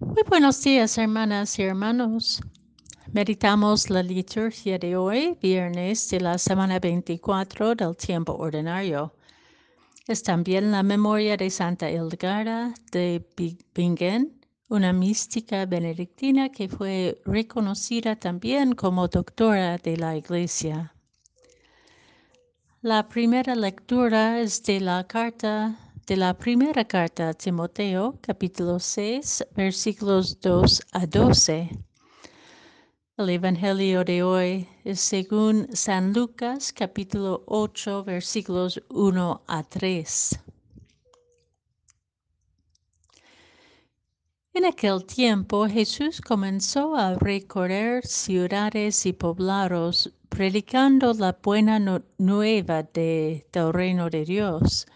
Muy buenos días, hermanas y hermanos. Meditamos la liturgia de hoy, viernes de la semana 24 del tiempo ordinario. Es también la memoria de Santa Hildegarda de Bingen, una mística benedictina que fue reconocida también como doctora de la Iglesia. La primera lectura es de la carta de la primera carta a Timoteo, capítulo 6, versículos 2 a 12. El Evangelio de hoy es según San Lucas, capítulo 8, versículos 1 a 3. En aquel tiempo Jesús comenzó a recorrer ciudades y poblados, predicando la buena nueva de, del reino de Dios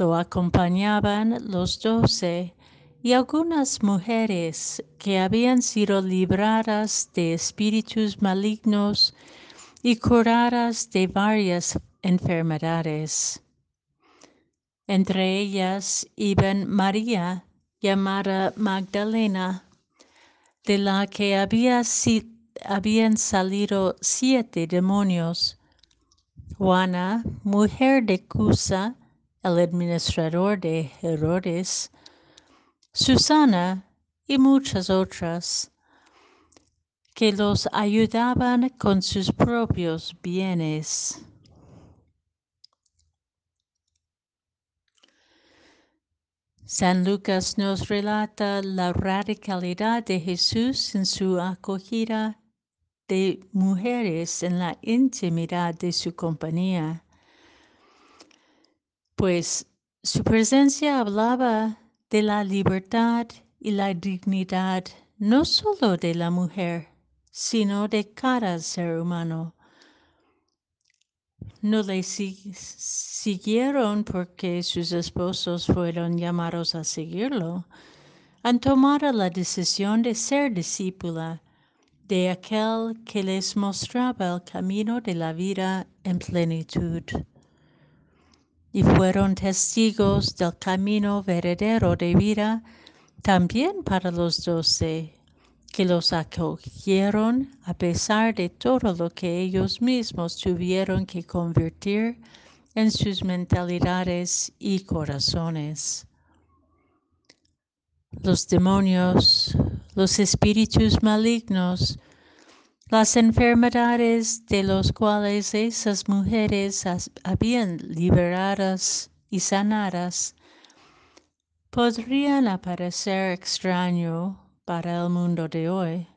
lo acompañaban los doce y algunas mujeres que habían sido libradas de espíritus malignos y curadas de varias enfermedades. Entre ellas iban María, llamada Magdalena, de la que había habían salido siete demonios, Juana, mujer de Cusa, el administrador de Herodes, Susana y muchas otras que los ayudaban con sus propios bienes. San Lucas nos relata la radicalidad de Jesús en su acogida de mujeres en la intimidad de su compañía pues su presencia hablaba de la libertad y la dignidad no solo de la mujer, sino de cada ser humano. No le siguieron porque sus esposos fueron llamados a seguirlo. Han tomado la decisión de ser discípula de aquel que les mostraba el camino de la vida en plenitud y fueron testigos del camino verdadero de vida también para los doce, que los acogieron a pesar de todo lo que ellos mismos tuvieron que convertir en sus mentalidades y corazones. Los demonios, los espíritus malignos, las enfermedades de los cuales esas mujeres habían liberadas y sanadas podrían aparecer extraño para el mundo de hoy.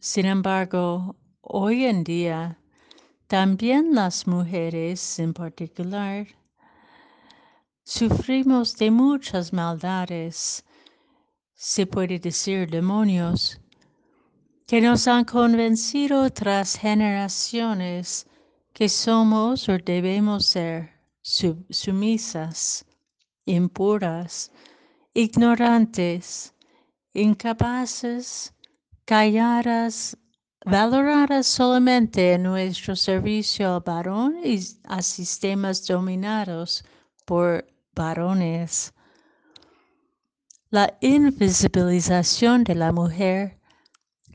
Sin embargo, hoy en día, también las mujeres en particular, sufrimos de muchas maldades, se puede decir demonios, que nos han convencido tras generaciones que somos o debemos ser sumisas, impuras, ignorantes, incapaces, calladas, valoradas solamente en nuestro servicio al varón y a sistemas dominados por varones. La invisibilización de la mujer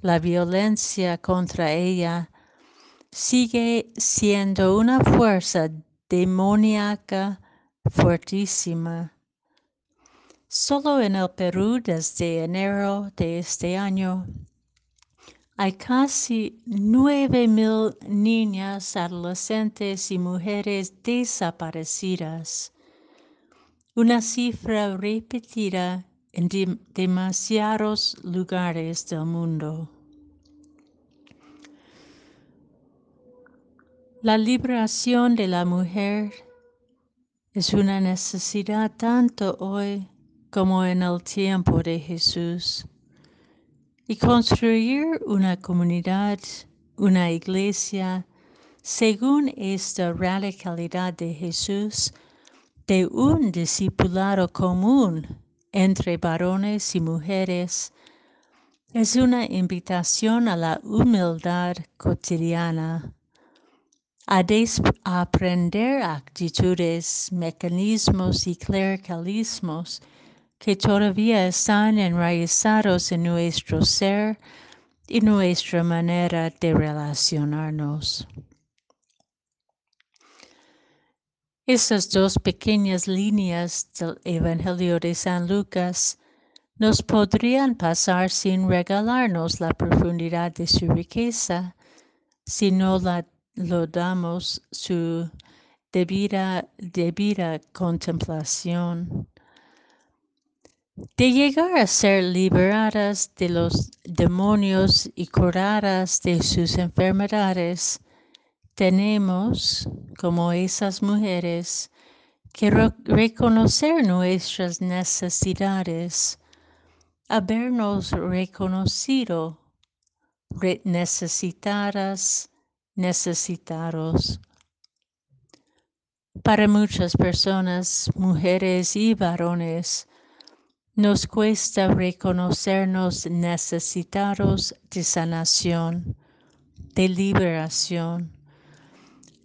la violencia contra ella sigue siendo una fuerza demoníaca fuertísima. Solo en el Perú desde enero de este año hay casi nueve mil niñas, adolescentes y mujeres desaparecidas, una cifra repetida en demasiados lugares del mundo. La liberación de la mujer es una necesidad tanto hoy como en el tiempo de Jesús. Y construir una comunidad, una iglesia, según esta radicalidad de Jesús, de un discipulado común entre varones y mujeres, es una invitación a la humildad cotidiana a, aprender actitudes, mecanismos y clericalismos que todavía están enraizados en nuestro ser y nuestra manera de relacionarnos. Esas dos pequeñas líneas del Evangelio de San Lucas nos podrían pasar sin regalarnos la profundidad de su riqueza si no la, lo damos su debida, debida contemplación. De llegar a ser liberadas de los demonios y curadas de sus enfermedades, tenemos, como esas mujeres, que reconocer nuestras necesidades, habernos reconocido necesitadas, necesitados. Para muchas personas, mujeres y varones, nos cuesta reconocernos necesitados de sanación, de liberación,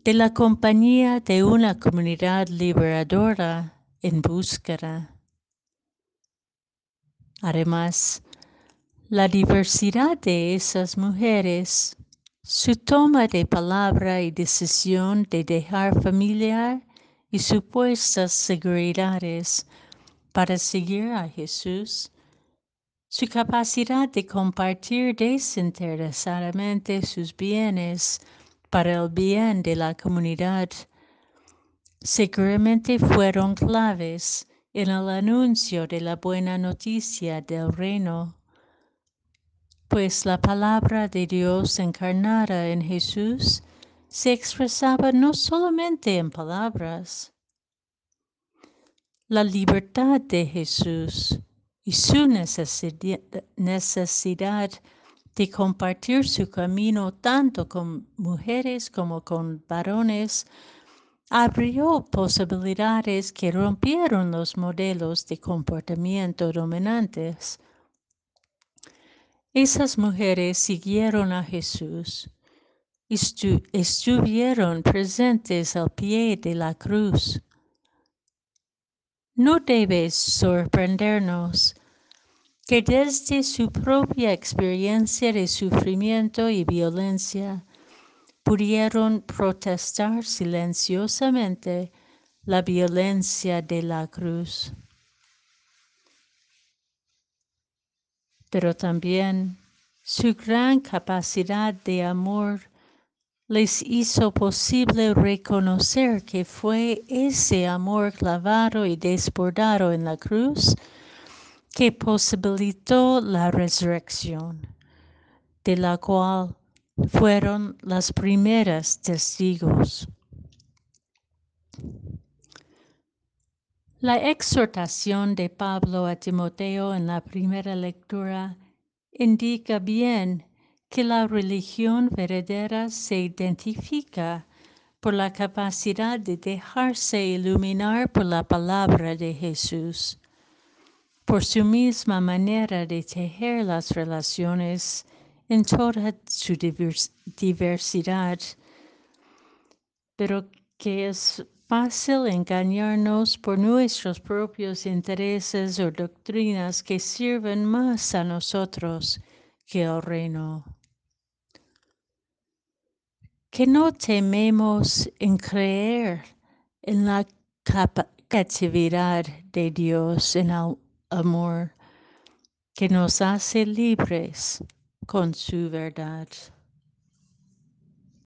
de la compañía de una comunidad liberadora en búsqueda. Además, la diversidad de esas mujeres, su toma de palabra y decisión de dejar familiar y supuestas seguridades para seguir a Jesús, su capacidad de compartir desinteresadamente sus bienes para el bien de la comunidad seguramente fueron claves en el anuncio de la buena noticia del reino, pues la palabra de Dios encarnada en Jesús se expresaba no solamente en palabras. La libertad de Jesús y su necesidad, de compartir su camino tanto con mujeres como con varones, abrió posibilidades que rompieron los modelos de comportamiento dominantes. Esas mujeres siguieron a Jesús y estuvieron presentes al pie de la cruz. No debe sorprendernos que desde su propia experiencia de sufrimiento y violencia pudieron protestar silenciosamente la violencia de la cruz. Pero también su gran capacidad de amor les hizo posible reconocer que fue ese amor clavado y desbordado en la cruz que posibilitó la resurrección, de la cual fueron las primeras testigos. La exhortación de Pablo a Timoteo en la primera lectura indica bien que la religión verdadera se identifica por la capacidad de dejarse iluminar por la palabra de Jesús por su misma manera de tejer las relaciones en toda su diversidad, pero que es fácil engañarnos por nuestros propios intereses o doctrinas que sirven más a nosotros que al reino. Que no tememos en creer en la capacidad de Dios en el amor que nos hace libres con su verdad.